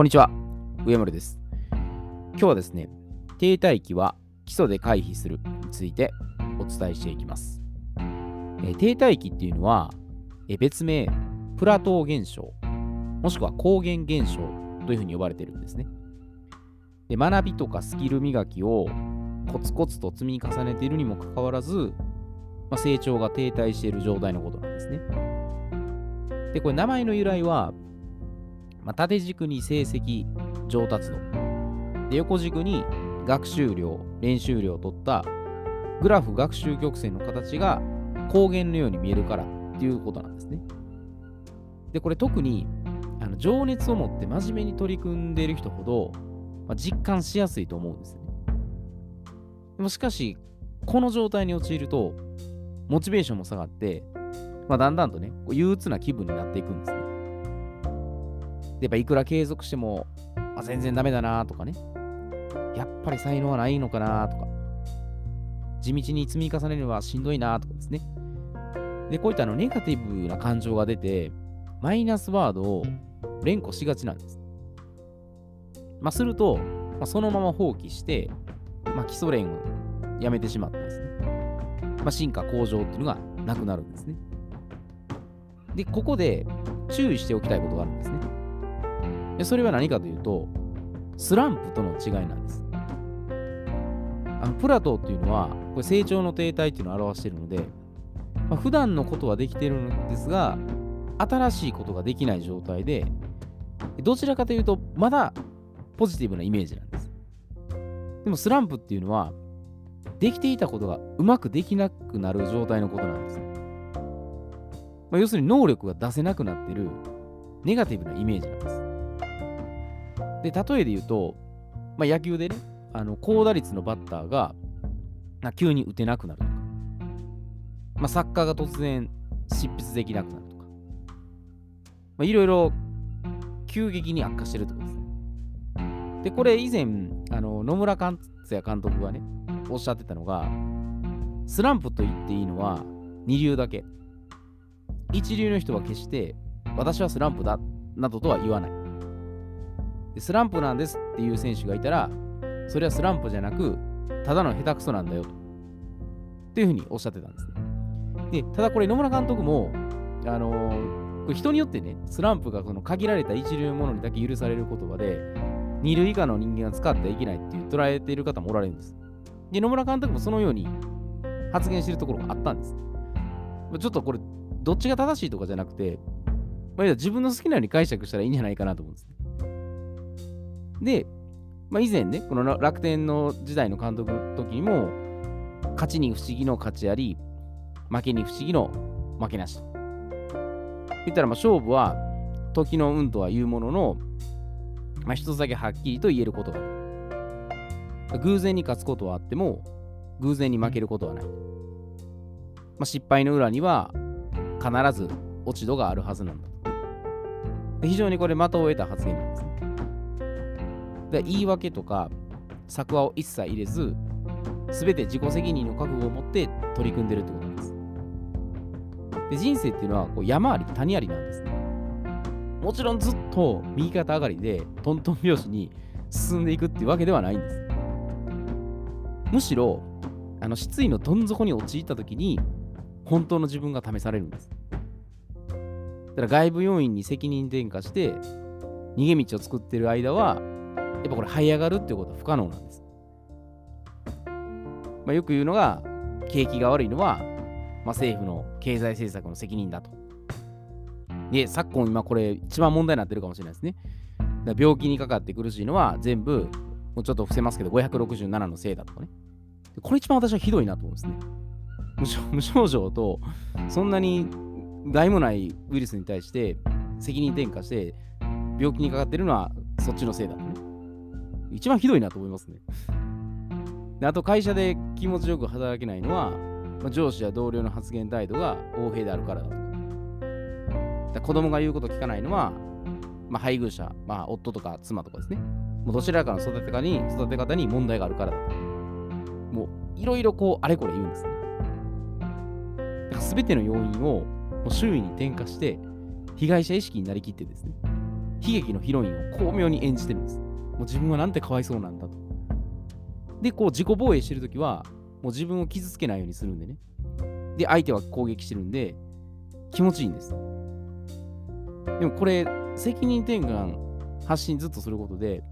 こんにちは、上森です。今日はですね、停滞期は基礎で回避するについてお伝えしていきます。え停滞期っていうのは、え別名、プラトー現象、もしくは光源現象というふうに呼ばれてるんですね。で学びとかスキル磨きをコツコツと積み重ねているにもかかわらず、まあ、成長が停滞している状態のことなんですね。で、これ名前の由来は、まあ、縦軸に成績、上達度。で、横軸に学習量、練習量を取ったグラフ学習曲線の形が光源のように見えるからっていうことなんですね。で、これ特にあの情熱を持って真面目に取り組んでいる人ほど、まあ、実感しやすいと思うんですよね。でもしかし、この状態に陥ると、モチベーションも下がって、まあ、だんだんとね、憂鬱な気分になっていくんですね。で、やっぱいくら継続しても、あ、全然ダメだなとかね、やっぱり才能はないのかなとか、地道に積み重ねるのはしんどいなとかですね。で、こういったあのネガティブな感情が出て、マイナスワードを連呼しがちなんです。まあ、すると、まあ、そのまま放棄して、まあ、基礎練をやめてしまってですね、まあ、進化向上っていうのがなくなるんですね。で、ここで注意しておきたいことがあるんですね。でそれは何かというと、スランプとの違いなんです。あのプラトーっていうのは、これ成長の停滞っていうのを表しているので、まあ、普段のことはできているんですが、新しいことができない状態で、どちらかというと、まだポジティブなイメージなんです。でもスランプっていうのは、できていたことがうまくできなくなる状態のことなんです。まあ、要するに能力が出せなくなってるネガティブなイメージなんです。で、例えで言うと、まあ、野球でね、あの高打率のバッターがまあ急に打てなくなるとか、まあ、作家が突然執筆できなくなるとか、まあ、いろいろ急激に悪化してるってことですね。で、これ以前、あの野村監也監督がね、おっしゃってたのが、スランプと言っていいのは二流だけ。一流の人は決して、私はスランプだなどとは言わない。でスランプなんですっていう選手がいたら、それはスランプじゃなく、ただの下手くそなんだよと。っていうふうにおっしゃってたんですね。で、ただこれ野村監督も、あのーこれ人によってね、スランプがその限られた一流ものにだけ許される言葉で、二類以下の人間が使ってはいけないっていう捉えている方もおられるんです。で、野村監督もそのように発言してるところがあったんです。ちょっとこれ、どっちが正しいとかじゃなくて、まあ、自分の好きなように解釈したらいいんじゃないかなと思うんです。で、まあ、以前ね、この楽天の時代の監督の時にも、勝ちに不思議の勝ちあり、負けに不思議の負けなしと。言ったら、勝負は時の運とは言うものの、まあ、一つだけはっきりと言えることがある。偶然に勝つことはあっても、偶然に負けることはない。まあ、失敗の裏には必ず落ち度があるはずなんだ。非常にこれ的を得た発言なんです。で言い訳とか策話を一切入れず、すべて自己責任の覚悟を持って取り組んでるってことなんです。で人生っていうのはこう山あり谷ありなんですね。もちろんずっと右肩上がりでトントン拍子に進んでいくっていうわけではないんです。むしろ、あの失意のどん底に陥った時に本当の自分が試されるんです。だから外部要因に責任転嫁して逃げ道を作ってる間はやっぱこれ這い上がるっていうことは不可能なんです。まあ、よく言うのが景気が悪いのは、まあ、政府の経済政策の責任だと。で、昨今今これ一番問題になってるかもしれないですね。だ病気にかかって苦しいのは全部、もうちょっと伏せますけど、567のせいだとかね。これ一番私はひどいなと思うんですね。無症 状と、そんなに害もないウイルスに対して責任転嫁して、病気にかかってるのはそっちのせいだと。一番ひどいなと思いますね。であと、会社で気持ちよく働けないのは、まあ上司や同僚の発言態度が横柄であるからだとか。だ子供が言うこと聞かないのは、まあ、配偶者、まあ、夫とか妻とかですね。もうどちらかの育て方に育て方に問題があるからだと。もういろいろこうあれこれ言うんですね。だから全ての要因をもう周囲に転嫁して被害者意識になりきってですね。悲劇のヒロインを巧妙に演じてるんです。もう自分はなんてかわいそうなんだと。で、こう自己防衛してるときは、もう自分を傷つけないようにするんでね。で、相手は攻撃してるんで、気持ちいいんです。でもこれ、責任転換発信ずっとすることで、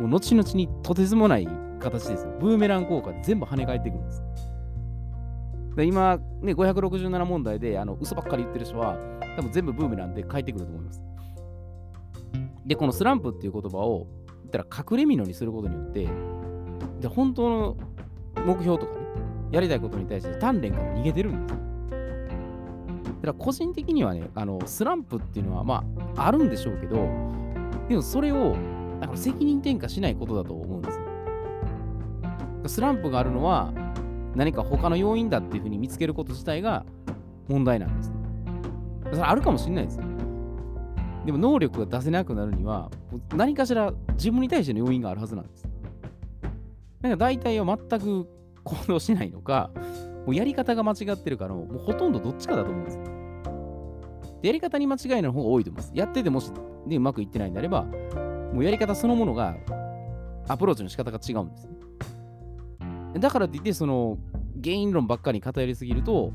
もう後々にとてつもない形ですよ。ブーメラン効果で全部跳ね返ってくるんです。で今、ね、567問題であの嘘ばっかり言ってる人は、多分全部ブーメランで返ってくると思います。で、このスランプっていう言葉を、言ったら隠れ蓑にすることによって、で本当の目標とかね、やりたいことに対して鍛錬から逃げてるんです。だから個人的にはね、あのスランプっていうのはまああるんでしょうけど、でもそれをだから責任転嫁しないことだと思うんですよ。スランプがあるのは何か他の要因だっていうふうに見つけること自体が問題なんです、それあるかもしれないですよ。でも能力が出せなくなるには何かしら自分に対しての要因があるはずなんです。なんか大体は全く行動しないのか、もうやり方が間違ってるからもうほとんどどっちかだと思うんです。でやり方に間違いの方が多いと思います。やっててもし、ね、うまくいってないんであれば、もうやり方そのものが、アプローチの仕方が違うんですね。だからといって、その、原因論ばっかり偏りすぎると、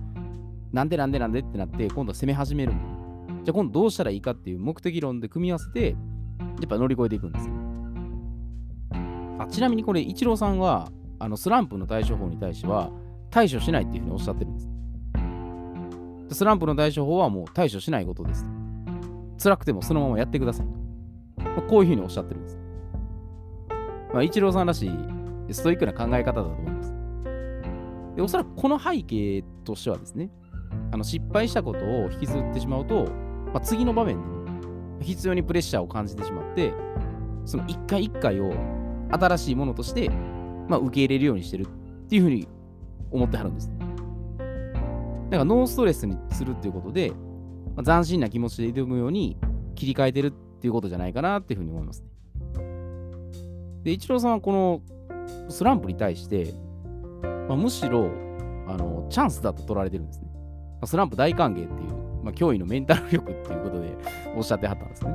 なんでなんでなんでってなって、今度は攻め始めるんで、じゃあ今度どうしたらいいかっていう目的論で組み合わせて、やっぱ乗り越えていくんですよ。あちなみにこれ、イチローさんは、あのスランプの対処法に対しては、対処しないっていうふうにおっしゃってるんです。スランプの対処法はもう対処しないことです。辛くてもそのままやってください。ま、こういうふうにおっしゃってるんです。まあ、イチローさんらしいストイックな考え方だと思います。でおそらくこの背景としてはですね、あの失敗したことを引きずってしまうと、まあ、次の場面で、必要にプレッシャーを感じてしまって、その一回一回を新しいものとして、まあ、受け入れるようにしてるっていうふうに思ってはるんです。だからノーストレスにするっていうことで、まあ、斬新な気持ちで挑むように切り替えてるっていうことじゃないかなっていうふうに思いますね。で、イチローさんはこのスランプに対して、まあ、むしろあのチャンスだと取られてるんですね。まあ、スランプ大歓迎っていう、まあ、脅威のメンタル力っていうことでおっしゃってはったんですね。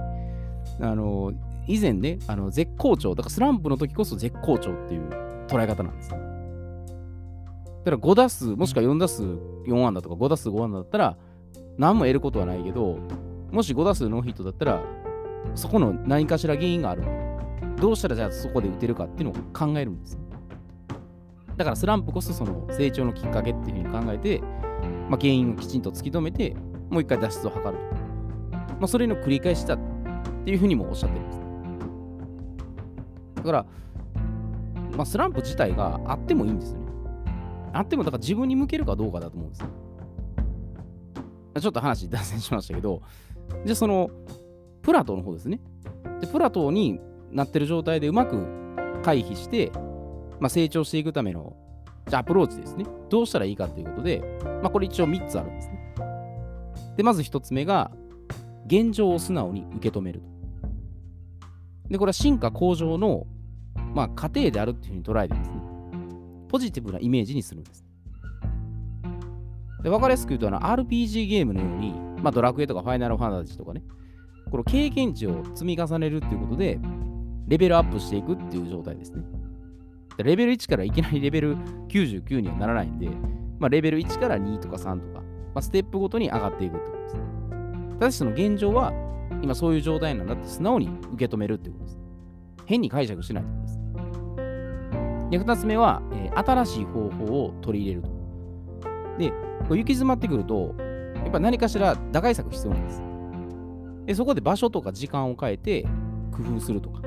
あの以前ね、あの絶好調、だからスランプの時こそ絶好調っていう捉え方なんです。だから5打数、もしくは4打数4安打とか5打数5安打だったら、何も得ることはないけど、もし5打数ノーヒットだったら、そこの何かしら原因がある。どうしたらじゃあそこで打てるかっていうのを考えるんです。だからスランプこそその成長のきっかけっていうふうに考えて、まあ、原因をきちんと突き止めて、もう一回脱出を図ると。まあ、それの繰り返しだっていうふうにもおっしゃってるんです。だから、まあ、スランプ自体があってもいいんですよね。あっても、だから自分に向けるかどうかだと思うんですよ。ちょっと話脱線しましたけど、じゃあその、プラトーの方ですね。で、プラトーになってる状態でうまく回避して、まあ、成長していくためのじゃアプローチですね。どうしたらいいかということで、まあ、これ一応3つあるんですね。で、まず1つ目が、現状を素直に受け止める。で、これは進化向上の、まあ、過程であるっていうふうに捉えてですね、ポジティブなイメージにするんです。で、わかりやすく言うと、あの、RPG ゲームのように、まあ、ドラクエとかファイナルファンタジーとかね、この経験値を積み重ねるっていうことで、レベルアップしていくっていう状態ですね。レベル1からいきなりレベル99にはならないんで、まあ、レベル1から2とか3とか、まあ、ステップごとに上がっていくってことです。ねただしその現状は、今そういう状態なんだって素直に受け止めるってことです。変に解釈しないってことです。で、2つ目は、えー、新しい方法を取り入れると。で、こう行き詰まってくると、やっぱ何かしら打開策必要なんです。でそこで場所とか時間を変えて工夫するとか、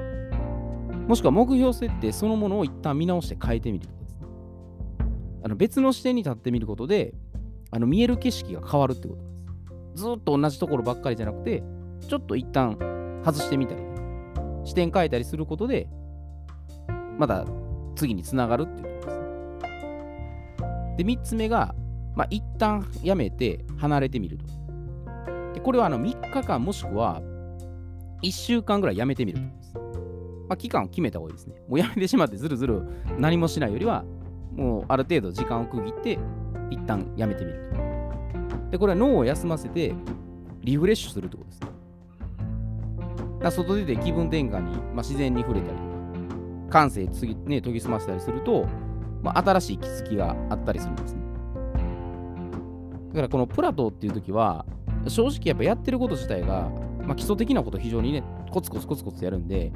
もしくは目標設定そのものを一旦見直して変えてみるとかですね。あの別の視点に立ってみることで、あの見える景色が変わるってことです。ずっと同じところばっかりじゃなくて、ちょっと一旦外してみたり、視点変えたりすることで、まだ次につながるっていうところですね。で、3つ目が、まあ、一旦やめて離れてみると。でこれはあの3日間もしくは1週間ぐらいやめてみるとです。まあ、期間を決めた方がいいですね。もうやめてしまってずるずる何もしないよりは、もうある程度時間を区切って一旦やめてみる。で、これは脳を休ませてリフレッシュするってことです。だ外出て気分転換に、まあ、自然に触れたりとか、感性つぎ、ね、研ぎ澄ませたりすると、まあ、新しい気づきがあったりするんですね。だからこのプラトっていう時は、正直やっぱやってること自体が、まあ、基礎的なこと非常にね、コツコツコツコツやるんで、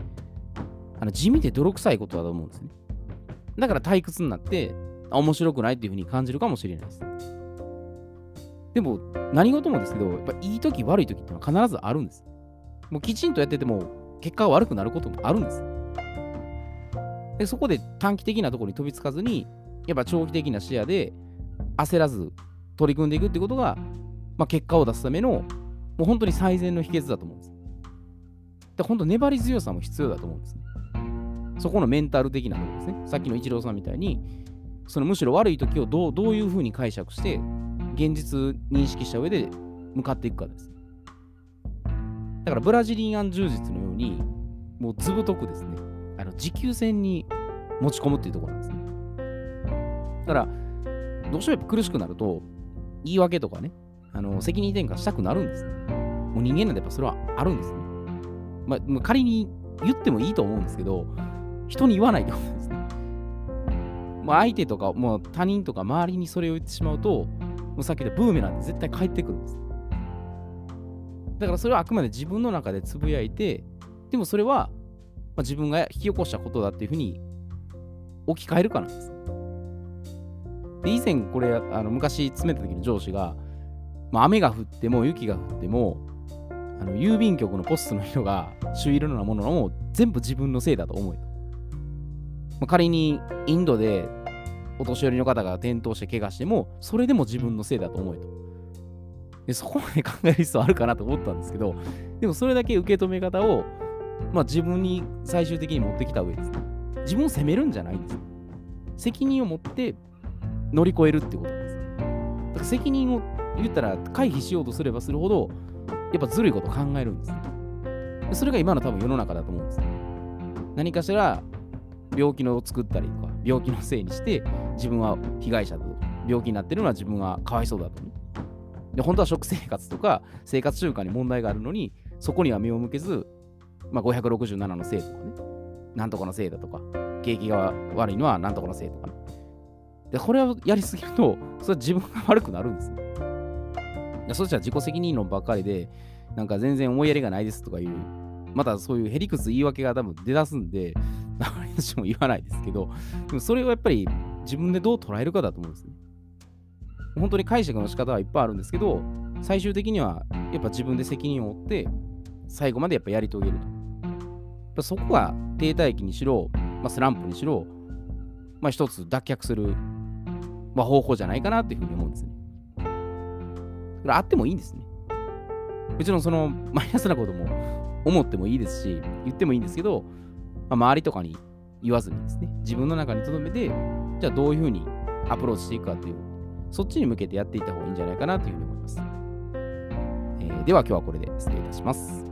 あの地味で泥臭いことだと思うんですね。だから退屈になって、面白くないっていうふうに感じるかもしれないです。でも、何事もですけど、やっぱいい時悪い時っていうのは必ずあるんです。もうきちんとやってても、結果が悪くなることもあるんです。で、そこで短期的なところに飛びつかずに、やっぱ長期的な視野で焦らず取り組んでいくってことが、まあ、結果を出すための、もう本当に最善の秘訣だと思うんです。で、本当粘り強さも必要だと思うんですね。そこのメンタル的なところですね。さっきのイチローさんみたいに、そのむしろ悪い時をどうどういうふうに解釈して、現実認識した上で向かっていくかです。だからブラジリアン柔術のように、もう図太くですね、あの持久戦に持ち込むっていうところなんですね。だから、どうしても苦しくなると、言い訳とかね、あの責任転嫁したくなるんですね。もう人間なんてやっぱそれはあるんですね。まあ、仮に言ってもいいと思うんですけど、人に言わないってことですね。もう相手とか、もう他人とか周りにそれを言ってしまうと、もうさっき言ったブーメランって絶対帰ってくるんです。だからそれはあくまで自分の中でつぶやいて、でもそれは、まあ、自分が引き起こしたことだっていうふうに置き換えるかなんです。で、以前これ、あの昔詰めた時の上司が、まあ、雨が降っても雪が降っても、あの郵便局のポストの色が朱色なものも全部自分のせいだと思えと。まあ、仮にインドでお年寄りの方が転倒して怪我しても、それでも自分のせいだと思えと。でそこまで考える必要あるかなと思ったんですけど、でもそれだけ受け止め方を、まあ、自分に最終的に持ってきた上です。自分を責めるんじゃないんです。責任を持って乗り越えるってことなんです。だから責任を言ったら回避しようとすればするほど、やっぱずるいことを考えるんです。それが今の多分世の中だと思うんです。何かしら病気の作ったりとか、病気のせいにして、自分は被害者だと。病気になってるのは自分はかわいそうだと、で、本当は食生活とか生活習慣に問題があるのに、そこには目を向けず、まあ、567のせいとかね、なんとかのせいだとか、景気が悪いのはなんとかのせいとかね。で、これをやりすぎると、それは自分が悪くなるんですよ。そしたら自己責任論ばっかりで、なんか全然思いやりがないですとかいう、またそういうへりくつ言い訳が多分出だすんで、あまり私も言わないですけど、でもそれをやっぱり自分でどう捉えるかだと思うんですね。本当に解釈の仕方はいっぱいあるんですけど、最終的にはやっぱ自分で責任を負って、最後までやっぱやり遂げると。そこが停滞期にしろ、まあ、スランプにしろ、まあ、一つ脱却する、まあ、方法じゃないかなっていうふうに思うんですね。これあってもいいんですね。もちろんそのマイナスなことも思ってもいいですし、言ってもいいんですけど、あ、周りとかに言わずにですね、自分の中に留めて、じゃあどういうふうにアプローチしていくかという、そっちに向けてやっていった方がいいんじゃないかなというふうに思います。えー、では今日はこれで失礼いたします。